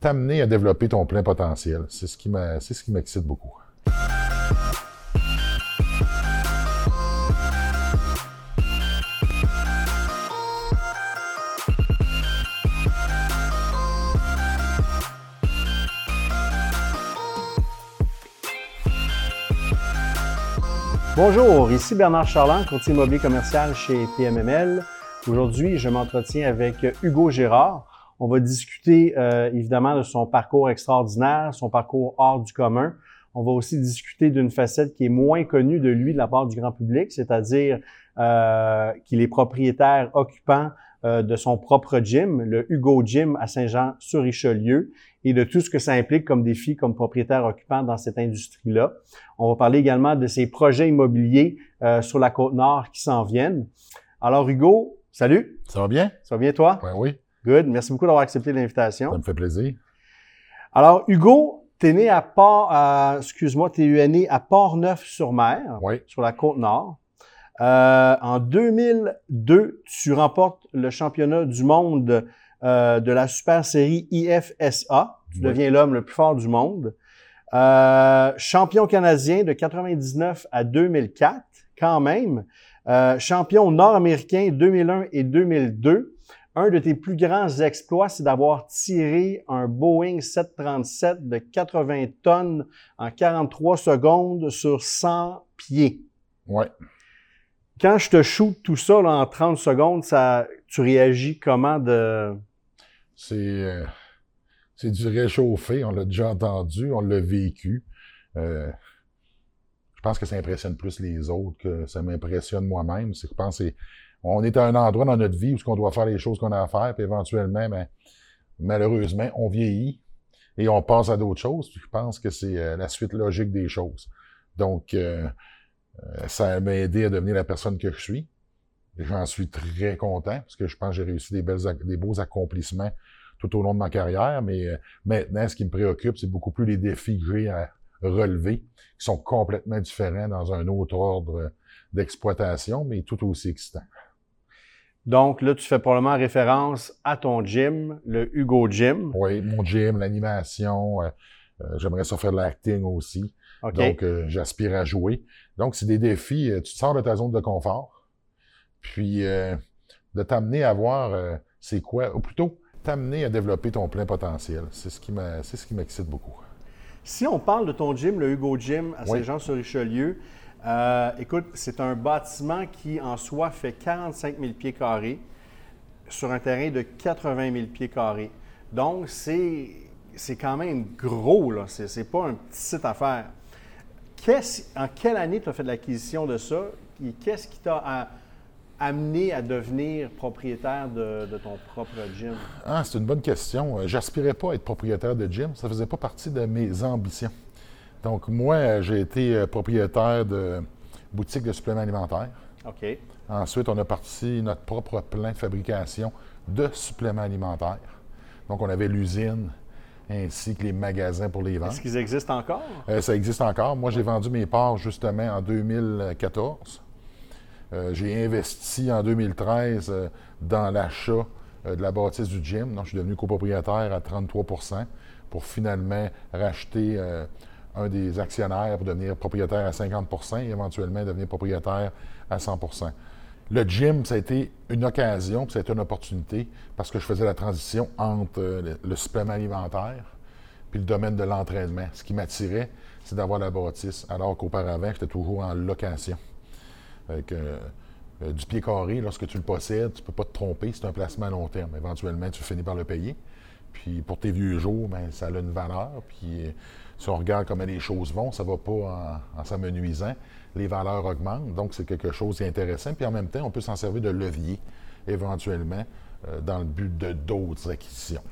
t'amener à développer ton plein potentiel. C'est ce qui m'excite beaucoup. Bonjour, ici Bernard Charland, courtier immobilier commercial chez PMML. Aujourd'hui, je m'entretiens avec Hugo Gérard. On va discuter euh, évidemment de son parcours extraordinaire, son parcours hors du commun. On va aussi discuter d'une facette qui est moins connue de lui de la part du grand public, c'est-à-dire euh, qu'il est propriétaire occupant euh, de son propre gym, le Hugo Gym à Saint-Jean-sur-Richelieu, et de tout ce que ça implique comme défi comme propriétaire occupant dans cette industrie-là. On va parler également de ses projets immobiliers euh, sur la côte nord qui s'en viennent. Alors Hugo, salut. Ça va bien? Ça va bien toi? Oui, oui. Good. Merci beaucoup d'avoir accepté l'invitation. Ça me fait plaisir. Alors Hugo, t'es né à Port, excuse-moi, t'es né à Port-Neuf-sur-Mer, Oui. sur la côte nord. Euh, en 2002, tu remportes le championnat du monde euh, de la super série IFSA. Tu Oui. deviens l'homme le plus fort du monde. Euh, champion canadien de 99 à 2004, quand même. Euh, champion nord-américain 2001 et 2002. Un de tes plus grands exploits, c'est d'avoir tiré un Boeing 737 de 80 tonnes en 43 secondes sur 100 pieds. Oui. Quand je te shoot tout ça là, en 30 secondes, ça, tu réagis comment de... C'est, euh, c'est du réchauffé. On l'a déjà entendu, on l'a vécu. Euh, je pense que ça impressionne plus les autres que ça m'impressionne moi-même. C'est je pense que c'est- on est à un endroit dans notre vie où on doit faire les choses qu'on a à faire, puis éventuellement, ben, malheureusement, on vieillit et on passe à d'autres choses. Je pense que c'est euh, la suite logique des choses. Donc, euh, euh, ça m'a aidé à devenir la personne que je suis. J'en suis très content parce que je pense que j'ai réussi des, beaux accomplissements tout au long de ma carrière. Mais maintenant, ce qui me préoccupe, c'est beaucoup plus les défis que j'ai à relever, qui sont complètement différents dans un autre ordre d'exploitation, mais tout aussi excitant. Donc là, tu fais probablement référence à ton gym, le Hugo Gym. Oui, mon gym, l'animation, euh, euh, j'aimerais ça faire de l'acting aussi. Donc, euh, j'aspire à jouer. Donc, c'est des défis. tu te sors de ta zone de confort, puis de t'amener à voir c'est quoi, ou plutôt t'amener à développer ton plein potentiel. C'est ce qui m'a- c'est ce qui m'excite beaucoup. Si on parle de ton gym, le Hugo Gym à Oui. Saint-Jean-sur-Richelieu, euh, écoute, c'est un bâtiment qui en soi fait 45 000 pieds carrés sur un terrain de 80 000 pieds carrés. Donc, c'est, quand même gros, là. C'est, pas un petit site en quelle année tu as fait l'acquisition de ça? Et qu'est-ce qui t'a amené à devenir propriétaire de, de ton propre gym? Ah, c'est une bonne question. Euh, J'aspirais pas à être propriétaire de gym. Ça faisait pas partie de mes ambitions. Donc, moi, euh, j'ai été euh, propriétaire de boutique de suppléments alimentaires. OK. Ensuite, on a parti notre propre plan de fabrication de suppléments alimentaires. Donc, on avait l'usine ainsi que les magasins pour les vendre. Est-ce qu'ils existent encore? Euh, ça existe encore. Moi, j'ai vendu mes parts justement en 2014. Euh, j'ai investi en 2013 euh, dans l'achat de la bâtisse du gym. Donc, je suis devenu copropriétaire à 33% pour finalement racheter un des actionnaires pour devenir propriétaire à 50% et éventuellement devenir propriétaire à 100% Le gym, ça a été une occasion, puis ça a été une opportunité parce que je faisais la transition entre euh, le, supplément alimentaire puis le domaine de l'entraînement. Ce qui m'attirait, c'est d'avoir la bâtisse, alors qu'auparavant, j'étais toujours en location. Euh, euh, du pied carré, lorsque tu le possèdes, tu ne peux pas te tromper, c'est un placement à long terme. Éventuellement, tu finis par le payer. Puis pour tes vieux jours, ben, ça a une valeur. Puis si on regarde comment les choses vont, ça ne va pas en, en s'amenuisant. Les valeurs augmentent, donc c'est quelque chose d'intéressant. Puis en même temps, on peut s'en servir de levier, éventuellement, euh, dans le but de d'autres acquisitions.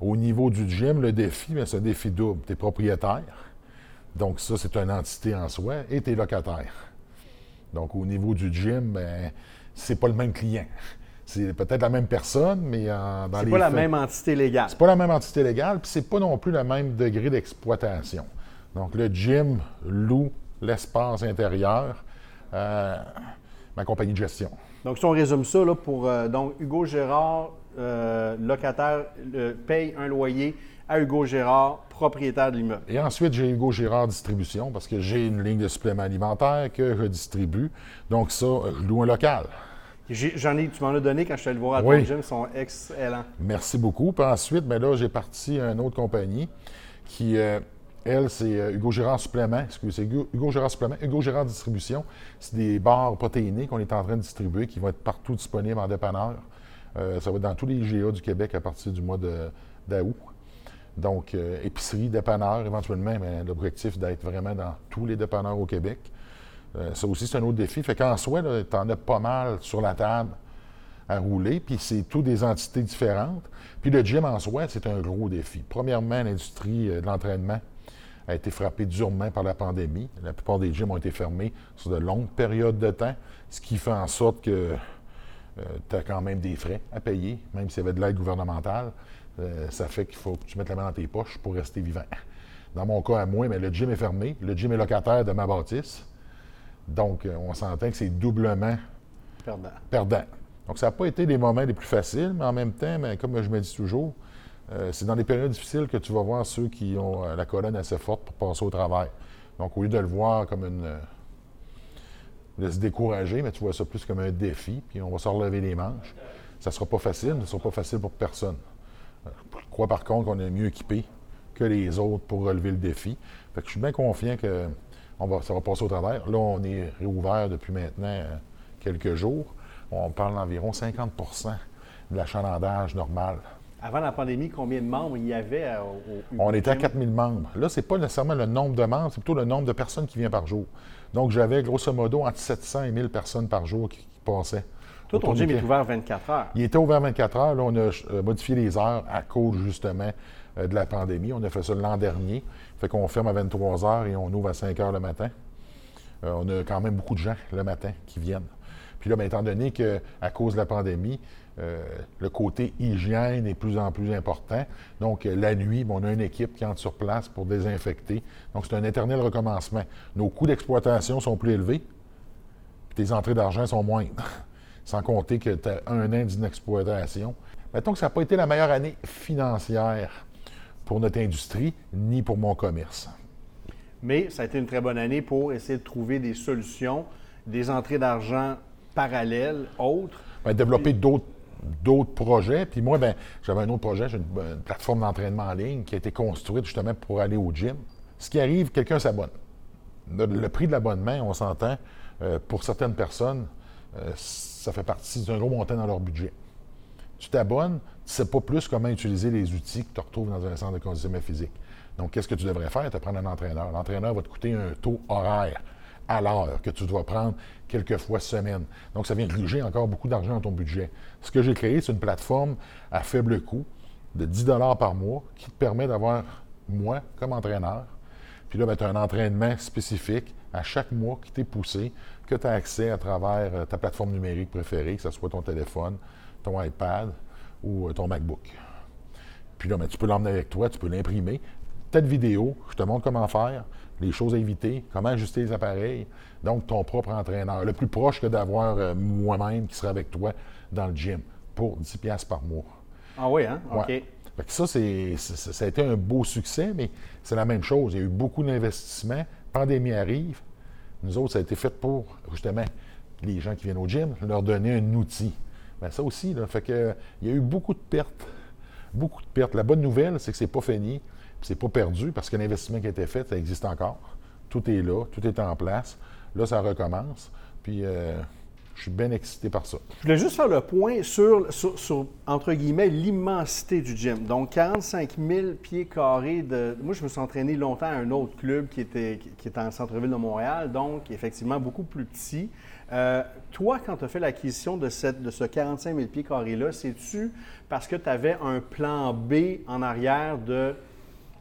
Au niveau du gym, le défi, c'est un défi double. Tu es propriétaire, donc ça, c'est une entité en soi, et tu es locataire. Donc, au niveau du gym, ben, c'est pas le même client. C'est peut-être la même personne, mais en, dans C'est les pas la faits- même entité légale. c'est pas la même entité légale, puis c'est pas non plus le même degré d'exploitation. Donc, le gym loue l'espace intérieur à ma compagnie de gestion. Donc, si on résume ça, là, pour euh, donc Hugo Gérard, euh, locataire, euh, paye un loyer à Hugo Gérard, propriétaire de l'immeuble. Et ensuite, j'ai Hugo Gérard Distribution parce que j'ai une ligne de supplément alimentaire que je distribue. Donc, ça, je loue un local. J'en ai, tu m'en as donné quand je suis allé voir à Oui. ton gym, ils sont excellents. Merci beaucoup. Puis ensuite, ben là, j'ai parti à une autre compagnie qui, euh, elle, c'est euh, Hugo Gérard Supplément. C'est Hugo, Hugo Gérard Supplément. Hugo Gérard Distribution, c'est des barres protéinées qu'on est en train de distribuer qui vont être partout disponibles en dépanneur. Euh, ça va être dans tous les IGA du Québec à partir du mois d'août. Donc, euh, épicerie, dépanneur, éventuellement, mais l'objectif d'être vraiment dans tous les dépanneurs au Québec. Euh, ça aussi, c'est un autre défi. Fait qu'en soi, tu en as pas mal sur la table à rouler, puis c'est tout des entités différentes. Puis le gym en soi, c'est un gros défi. Premièrement, l'industrie euh, de l'entraînement a été frappée durement par la pandémie. La plupart des gyms ont été fermés sur de longues périodes de temps, ce qui fait en sorte que tu as quand même des frais à payer, même s'il y avait de l'aide gouvernementale. Euh, ça fait qu'il faut que tu mettes la main dans tes poches pour rester vivant. Dans mon cas à moi, mais le gym est fermé. Le gym est locataire de ma bâtisse. Donc, euh, on s'entend que c'est doublement Perdant. perdant. Donc, ça n'a pas été les moments les plus faciles, mais en même temps, comme je me dis toujours, euh, c'est dans des périodes difficiles que tu vas voir ceux qui ont euh, la colonne assez forte pour passer au travail. Donc, au lieu de le voir comme une. euh, de se décourager, mais tu vois ça plus comme un défi, puis on va se relever les manches. Ça ne sera pas facile, mais ce ne sera pas facile pour personne. Je crois par contre qu'on est mieux équipé que les autres pour relever le défi. Fait que je suis bien confiant que on va, ça va passer au travers. Là, on est réouvert depuis maintenant euh, quelques jours. On parle d'environ 50% de l'achalandage normal. Avant la pandémie, combien de membres il y avait euh, au, On était à Gym? 4000 membres. Là, ce n'est pas nécessairement le nombre de membres, c'est plutôt le nombre de personnes qui viennent par jour. Donc, j'avais grosso modo entre 700 et 1000 personnes par jour qui, qui passaient. Au ton gym est ouvert 24 heures. Il était ouvert 24 heures. Là, on a euh, modifié les heures à cause justement de la pandémie. On a fait ça l'an dernier. Fait qu'on ferme à 23 heures et on ouvre à 5 heures le matin. Euh, on a quand même beaucoup de gens le matin qui viennent. Puis là, ben, étant donné qu'à cause de la pandémie, euh, le côté hygiène est de plus en plus important. Donc, euh, la nuit, ben, on a une équipe qui entre sur place pour désinfecter. Donc, c'est un éternel recommencement. Nos coûts d'exploitation sont plus élevés, puis tes entrées d'argent sont moindres. Sans compter que tu as un an d'inexploitation. Mettons que ça n'a pas été la meilleure année financière pour notre industrie, ni pour mon commerce. Mais ça a été une très bonne année pour essayer de trouver des solutions, des entrées d'argent parallèles, autres. Ben, développer d'autres d'autres projets. Puis moi, ben, j'avais un autre projet, j'ai une, une plateforme d'entraînement en ligne qui a été construite justement pour aller au gym. Ce qui arrive, quelqu'un s'abonne. Le, le prix de l'abonnement, on s'entend, euh, pour certaines personnes, euh, ça fait partie d'un gros montant dans leur budget. Tu t'abonnes, sais pas plus comment utiliser les outils que tu retrouves dans un centre de conditionnement physique. Donc, qu'est-ce que tu devrais faire? Te prendre un entraîneur. L'entraîneur va te coûter un taux horaire à l'heure que tu dois prendre quelques fois semaine. Donc, ça vient gruger encore beaucoup d'argent dans ton budget. Ce que j'ai créé, c'est une plateforme à faible coût de 10 par mois qui te permet d'avoir moi comme entraîneur. Puis là, tu as un entraînement spécifique à chaque mois qui t'est poussé, que tu as accès à travers euh, ta plateforme numérique préférée, que ce soit ton téléphone, ton iPad ou euh, ton MacBook. Puis là, ben, tu peux l'emmener avec toi, tu peux l'imprimer. Telle vidéo, je te montre comment faire, les choses à éviter, comment ajuster les appareils. Donc, ton propre entraîneur, le plus proche que d'avoir euh, moi-même qui sera avec toi dans le gym pour 10$ piastres par mois. Ah oui, hein? OK. Fait que ça, c'est, c'est- ça a été un beau succès, mais c'est la même chose. Il y a eu beaucoup d'investissements. Pandémie arrive. Nous autres, ça a été fait pour, justement, les gens qui viennent au gym, leur donner un outil. Ben, ça aussi, fait que, il y a eu beaucoup de pertes. Beaucoup de pertes. La bonne nouvelle, c'est que c'est pas fini, c'est pas perdu, parce que l'investissement qui a été fait, ça existe encore. Tout est là, tout est en place. Là, ça recommence. Puis, euh, je suis bien excité par ça. Je voulais juste faire le point sur, entre guillemets, l'immensité du gym. Donc, 45 000 pieds carrés de... Moi, je me suis entraîné longtemps à un autre club qui était, qui était en centre-ville de Montréal, donc effectivement beaucoup plus petit. Euh, toi, quand tu as fait l'acquisition de, ce 45 000 pieds carrés-là, c'est-tu parce que tu avais un plan B en arrière de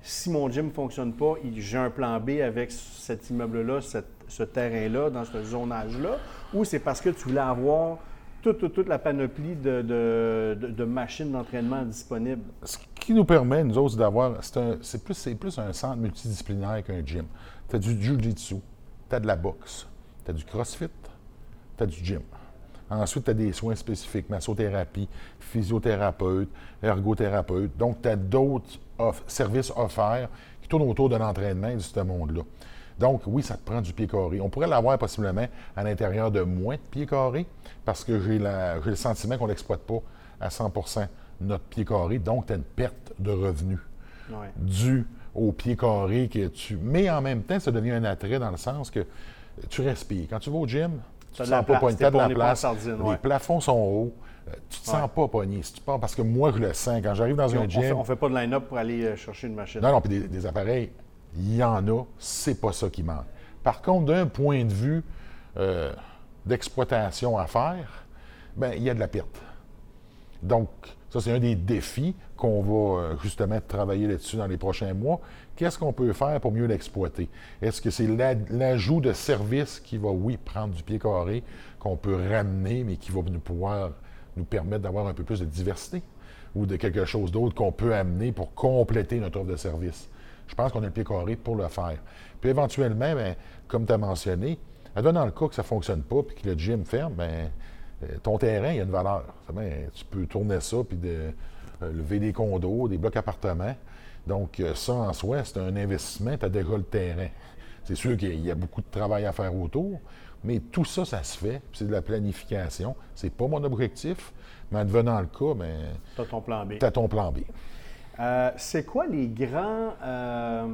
si mon gym ne fonctionne pas, j'ai un plan B avec cet immeuble-là, ce terrain-là, dans ce zonage-là, ou c'est parce que tu voulais avoir toute, la panoplie de, machines d'entraînement disponibles? ce qui nous permet, nous autres, d'avoir. C'est, plus, plus un centre multidisciplinaire qu'un gym. Tu as du jiu-jitsu, tu as de la boxe, tu as du crossfit, tu as du gym. Ensuite, tu as des soins spécifiques, massothérapie, physiothérapeute, ergothérapeute. Donc, tu as d'autres services offerts qui tournent autour de l'entraînement de ce monde-là. Donc, oui, ça te prend du pied carré. On pourrait l'avoir possiblement à l'intérieur de moins de pieds carrés parce que j'ai le sentiment qu'on n'exploite pas à 100% notre pied carré. Donc, tu as une perte de revenus due au pied carré que tu. Mais en même temps, ça devient un attrait dans le sens que tu respires. Quand tu vas au gym, tu ne te sens pas pogné. De la place. Les plafonds sont hauts. Euh, tu ne te sens pas pogné. Si tu pars, parce que moi, je le sens. Quand j'arrive dans un gym. On ne fait, pas de line-up pour aller euh, chercher une machine. Non, non, puis des, appareils, il y en a. C'est pas ça qui manque. Par contre, d'un point de vue euh, d'exploitation à faire, ben il y a de la perte. Donc, ça, c'est un des défis qu'on va justement travailler là-dessus dans les prochains mois. Qu'est-ce qu'on peut faire pour mieux l'exploiter? Est-ce que c'est l'ajout de services qui va, oui, prendre du pied carré, qu'on peut ramener, mais qui va nous pouvoir nous permettre d'avoir un peu plus de diversité? Ou de quelque chose d'autre qu'on peut amener pour compléter notre offre de service? Je pense qu'on a le pied carré pour le faire. Puis éventuellement, bien, comme tu as mentionné, dans le cas que ça ne fonctionne pas puis que le gym ferme, bien, euh, ton terrain, il a une valeur. tu peux tourner ça puis euh, lever des condos, des blocs appartements. Donc, euh, ça en soi, c'est un investissement, tu as déjà le terrain. C'est sûr qu'il y a beaucoup de travail à faire autour, mais tout ça, ça se fait. C'est de la planification. C'est pas mon objectif, mais en devenant le cas, mais. Ben, tu as ton plan B. Tu as ton plan B. Euh, c'est quoi les grands. Euh,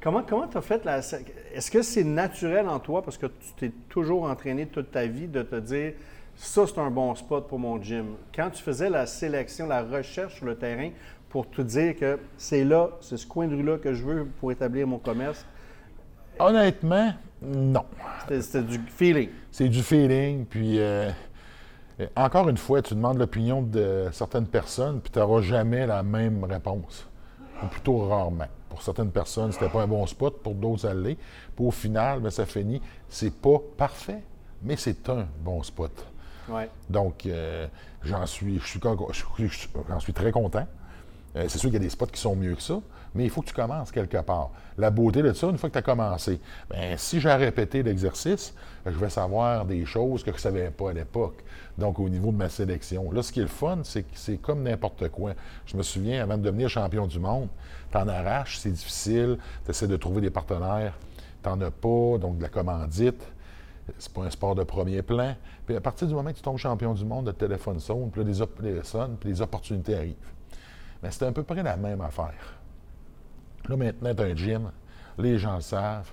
comment tu as fait la. Est-ce que c'est naturel en toi, parce que tu t'es toujours entraîné toute ta vie, de te dire ça, c'est un bon spot pour mon gym? Quand tu faisais la sélection, la recherche sur le terrain, pour te dire que c'est là, c'est ce coin de rue-là que je veux pour établir mon commerce? Honnêtement, non. C'était du feeling. C'est du feeling. Puis, euh, encore une fois, tu demandes l'opinion de certaines personnes, puis tu n'auras jamais la même réponse. Ou plutôt rarement. Pour certaines personnes, c'était pas un bon spot, pour d'autres, ça l'est. Puis au final, bien, ça finit. C'est pas parfait, mais c'est un bon spot. Ouais. Donc, euh, j'en suis, je suis, j'en suis très content. Euh, c'est sûr qu'il y a des spots qui sont mieux que ça, mais il faut que tu commences quelque part. La beauté de ça, une fois que tu as commencé, bien, si j'ai répété l'exercice, je vais savoir des choses que je ne savais pas à l'époque. Donc, au niveau de ma sélection. Là, ce qui est le fun, c'est que c'est comme n'importe quoi. Je me souviens, avant de devenir champion du monde, tu en arraches, c'est difficile, tu essaies de trouver des partenaires, tu n'en as pas, donc de la commandite. C'est pas un sport de premier plan. Puis à partir du moment que tu tombes champion du monde, le téléphone sonne, puis là, des, sonne, puis les opportunités arrivent. Mais c'est à peu près la même affaire. Là, maintenant, tu as un gym, les gens le savent.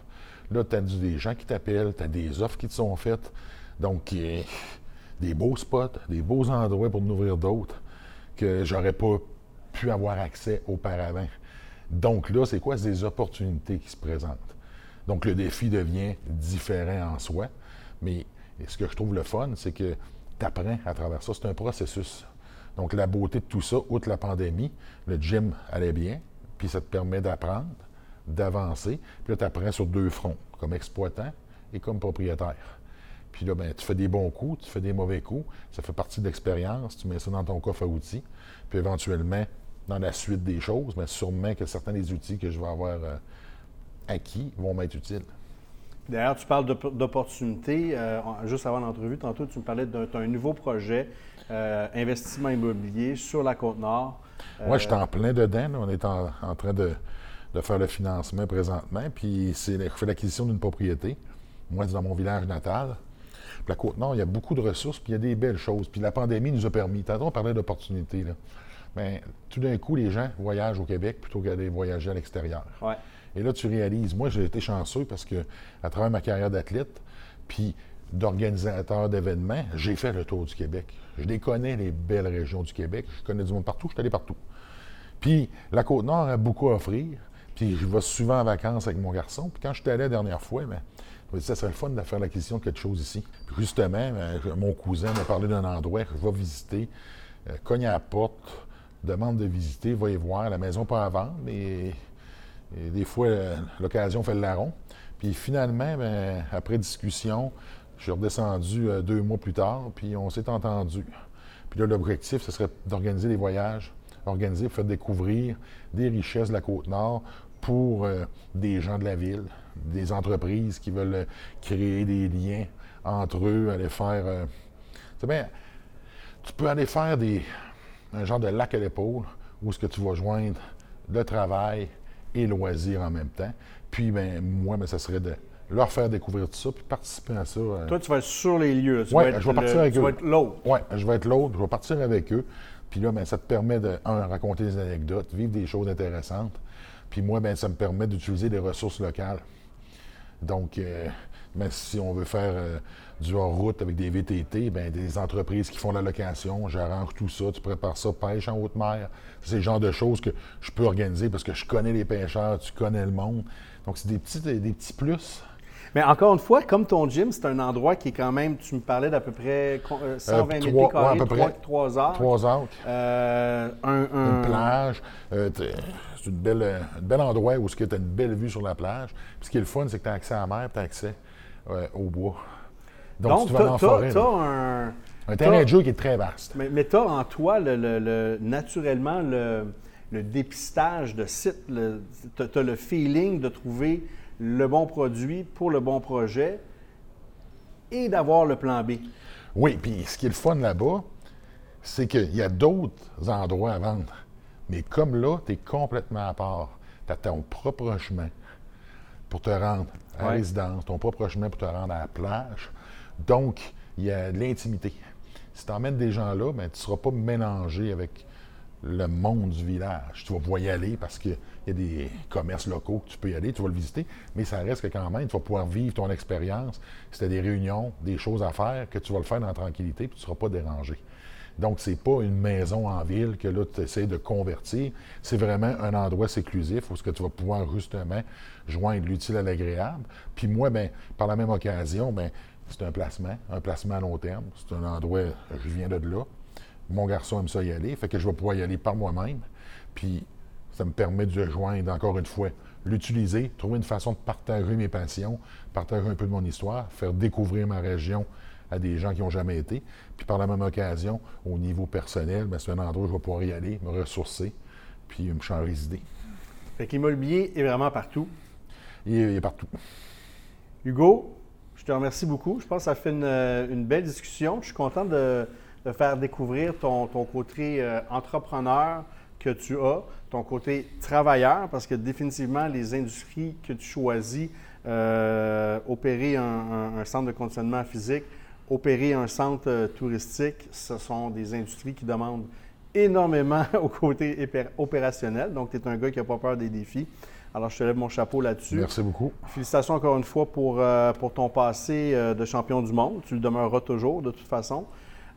Là, tu as des gens qui t'appellent, tu as des offres qui te sont faites. Donc, des beaux spots, des beaux endroits pour nous ouvrir d'autres que j'aurais pas pu avoir accès auparavant. Donc là, c'est quoi? C'est des opportunités qui se présentent. Donc le défi devient différent en soi, mais ce que je trouve le fun, c'est que tu apprends à travers ça. C'est un processus. Donc, la beauté de tout ça, outre la pandémie, le gym allait bien, puis ça te permet d'apprendre, d'avancer. Puis là, tu apprends sur deux fronts, comme exploitant et comme propriétaire. Puis là, ben, tu fais des bons coups, tu fais des mauvais coups. Ça fait partie de l'expérience. Tu mets ça dans ton coffre à outils. Puis éventuellement, dans la suite des choses, bien, sûrement que certains des outils que je vais avoir euh, acquis vont m'être utiles. D'ailleurs, tu parles d'opportunités. Euh, juste avant l'entrevue, tantôt, tu me parlais d'un nouveau projet, euh, investissement immobilier sur la Côte-Nord. Moi, je suis en plein dedans. On est en, train de, faire le financement présentement. Puis, c'est, je fais l'acquisition d'une propriété. Moi, c'est dans mon village natal. Puis la Côte-Nord, il y a beaucoup de ressources, puis il y a des belles choses. Puis la pandémie nous a permis. Tantôt, on parlait d'opportunités. Mais tout d'un coup, les gens voyagent au Québec plutôt qu'aller voyager à l'extérieur. Ouais. Et là, tu réalises, moi, j'ai été chanceux parce que, à travers ma carrière d'athlète, puis d'organisateur d'événements, j'ai fait le tour du Québec. Je les connais, les belles régions du Québec. Je connais du monde partout, je suis allé partout. Puis la Côte-Nord a beaucoup à offrir. Puis je vais souvent en vacances avec mon garçon. Puis quand je suis allé la dernière fois, bien, je me dit, ça serait le fun de faire l'acquisition de quelque chose ici. Puis justement, ben, mon cousin m'a parlé d'un endroit que je vais visiter, euh, cogne à la porte, demande de visiter, va y voir. La maison pas à vendre, mais et des fois, l'occasion fait le larron. Puis finalement, ben, après discussion, je suis redescendu euh, deux mois plus tard, puis on s'est entendu. Puis là, l'objectif, ce serait d'organiser des voyages, organiser, faire découvrir des richesses de la Côte-Nord pour euh, des gens de la ville, des entreprises qui veulent créer des liens entre eux, aller faire, euh, C'est bien, tu peux aller faire des, un genre de lac à l'épaule où est-ce que tu vas joindre le travail et le loisir en même temps. Puis, ben, moi, ben, ça serait de leur faire découvrir tout ça, puis participer à ça. euh, Toi, tu vas être sur les lieux. Être je vais le- partir avec tu eux. vas être l'autre. Oui, je vais être l'autre, je vais partir avec eux. Puis là, ben, ça te permet de, un, raconter des anecdotes, vivre des choses intéressantes. Puis moi, ben, ça me permet d'utiliser des ressources locales. Donc, euh, ben, si on veut faire euh, du hors-route avec des VTT, ben, des entreprises qui font la location, j'arrange tout ça, tu prépares ça, pêche en haute mer. C'est le genre de choses que je peux organiser parce que je connais les pêcheurs, tu connais le monde. Donc, c'est des petits, des petits plus. Mais encore une fois, comme ton gym, c'est un endroit qui est quand même, tu me parlais d'à peu près euh, 120 mètres trois- carrés, ouais, à peu trois- près. trois heures. Trois heures. Euh, un, un- une plage. euh, c'est euh, un bel endroit où tu as une belle vue sur la plage. Puis ce qui est le fun, c'est que tu as accès à la mer, tu as accès euh, au bois. Donc, tu vas forêt, là, un... un terrain de jeu qui est très vaste. Mais, mais tu as en toi, le, le- le- naturellement, le, dépistage de site. Tu as, le feeling de trouver le bon produit pour le bon projet et d'avoir le plan B. Oui, puis ce qui est le fun là-bas, c'est qu'il y a d'autres endroits à vendre. Mais comme là, tu es complètement à part. Tu as ton propre chemin pour te rendre à la Ouais. résidence, ton propre chemin pour te rendre à la plage. Donc, il y a de l'intimité. Si tu emmènes des gens là, ben, tu ne seras pas mélangé avec le monde du village. Tu vas pouvoir y aller parce qu'il y a des commerces locaux que tu peux y aller, tu vas le visiter, mais ça reste que quand même, tu vas pouvoir vivre ton expérience. Si tu as des réunions, des choses à faire, que tu vas le faire dans la tranquillité, puis tu ne seras pas dérangé. Donc, ce n'est pas une maison en ville que là, tu essaies de convertir. C'est vraiment un endroit séclusif où ce que tu vas pouvoir justement joindre l'utile à l'agréable. Puis moi, ben, par la même occasion, ben, c'est un placement, un placement à long terme. C'est un endroit, je viens de là. Mon garçon aime ça y aller, fait que je vais pouvoir y aller par moi-même. Puis ça me permet de joindre, encore une fois, l'utiliser, trouver une façon de partager mes passions, partager un peu de mon histoire, faire découvrir ma région à des gens qui n'ont jamais été. Puis par la même occasion, au niveau personnel, ben, c'est un endroit où je vais pouvoir y aller, me ressourcer, puis me changer les idées. Fait que l'immobilier est vraiment partout. Il est, il est partout. Hugo, je te remercie beaucoup. Je pense que ça fait une, euh, une belle discussion. Je suis content de, de faire découvrir ton, ton côté euh, entrepreneur que tu as, ton côté travailleur, parce que définitivement, les industries que tu choisis, euh, opérer un, un- un centre de conditionnement physique, opérer un centre euh, touristique, ce sont des industries qui demandent énormément au côté opérationnel. Donc, tu es un gars qui n'a pas peur des défis. Alors, je te lève mon chapeau là-dessus. Merci beaucoup. Félicitations encore une fois pour, euh, pour ton passé euh, de champion du monde. Tu le demeureras toujours, de toute façon.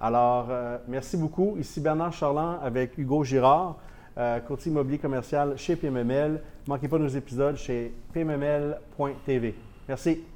Alors, euh, merci beaucoup. Ici Bernard Charland avec Hugo Girard, courtier immobilier commercial chez PMML. Manquez pas nos épisodes chez pmml.tv. Merci.